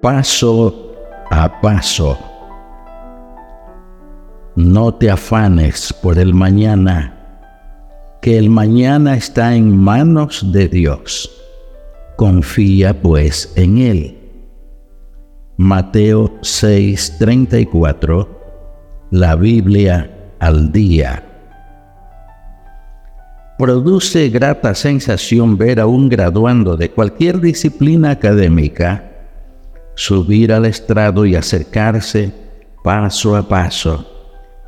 Paso a paso. No te afanes por el mañana, que el mañana está en manos de Dios. Confía pues en Él Mateo 6:34, la Biblia al día. Produce grata sensación ver a un graduando de cualquier disciplina académica subir al estrado y acercarse paso a paso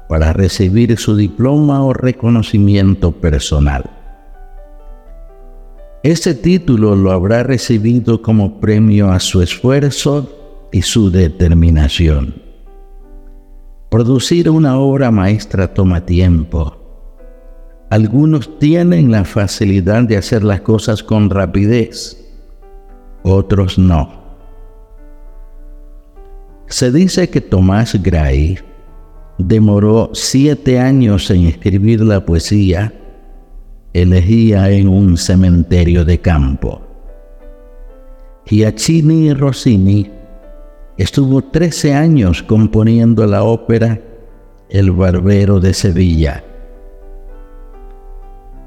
para recibir su diploma o reconocimiento personal. Ese título lo habrá recibido como premio a su esfuerzo y su determinación. Producir una obra maestra toma tiempo. Algunos tienen la facilidad de hacer las cosas con rapidez, otros no. Se dice que Tomás Gray demoró siete años en escribir la poesía elegía en un cementerio de campo. Giacchini Rossini Estuvo 13 años componiendo la ópera El Barbero de Sevilla.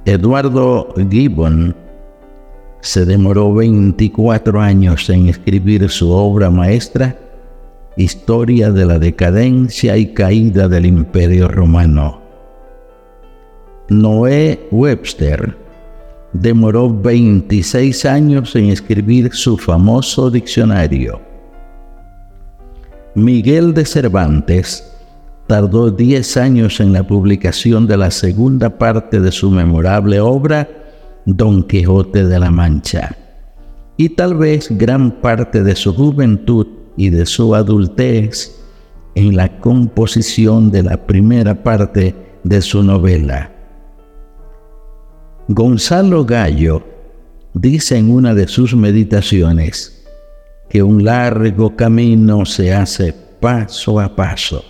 Eduardo Gibbon se demoró 24 años en escribir su obra maestra, Historia de la decadencia y caída del Imperio Romano. Noé Webster demoró 26 años en escribir su famoso diccionario. Miguel de Cervantes tardó 10 años en la publicación de la segunda parte de su memorable obra Don Quijote de la Mancha, y tal vez gran parte de su juventud y de su adultez en la composición de la primera parte de su novela. Gonzalo Gallo dice en una de sus meditaciones, que un largo camino se hace paso a paso.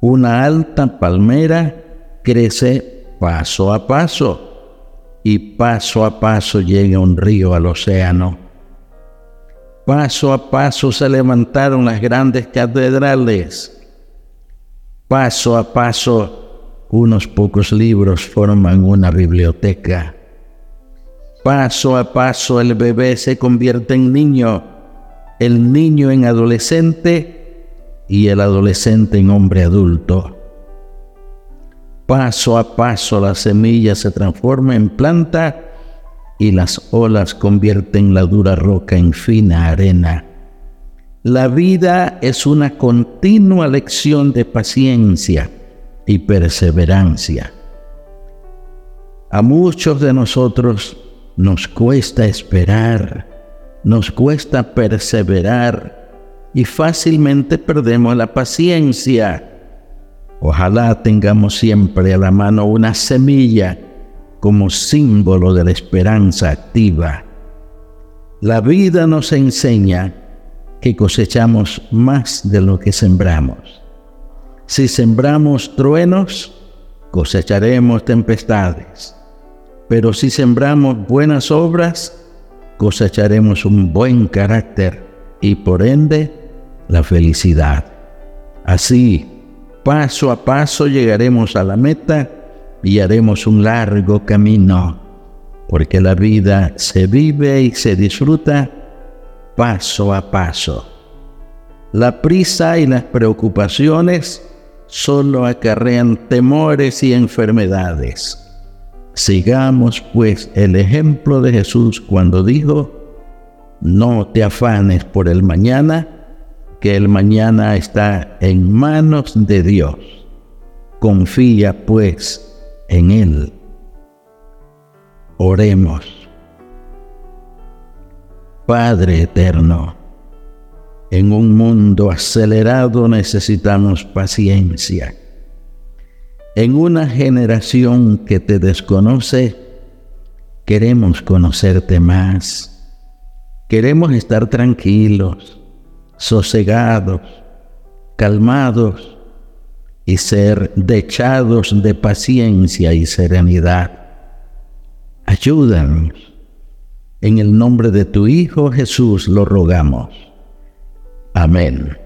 Una alta palmera crece paso a paso y paso a paso llega un río al océano. Paso a paso se levantaron las grandes catedrales. Paso a paso unos pocos libros forman una biblioteca. Paso a paso el bebé se convierte en niño el niño en adolescente y el adolescente en hombre adulto. Paso a paso la semilla se transforma en planta y las olas convierten la dura roca en fina arena. La vida es una continua lección de paciencia y perseverancia. A muchos de nosotros nos cuesta esperar nos cuesta perseverar y fácilmente perdemos la paciencia. Ojalá tengamos siempre a la mano una semilla como símbolo de la esperanza activa. La vida nos enseña que cosechamos más de lo que sembramos. Si sembramos truenos, cosecharemos tempestades. Pero si sembramos buenas obras, cosecharemos un buen carácter y por ende la felicidad. Así, paso a paso llegaremos a la meta y haremos un largo camino, porque la vida se vive y se disfruta paso a paso. La prisa y las preocupaciones solo acarrean temores y enfermedades. Sigamos pues el ejemplo de Jesús cuando dijo, no te afanes por el mañana, que el mañana está en manos de Dios. Confía pues en Él. Oremos. Padre eterno, En un mundo acelerado necesitamos paciencia. En una generación que te desconoce, queremos conocerte más. Queremos estar tranquilos, sosegados, calmados y ser dechados de paciencia y serenidad. Ayúdanos. En el nombre de tu Hijo Jesús lo rogamos. Amén.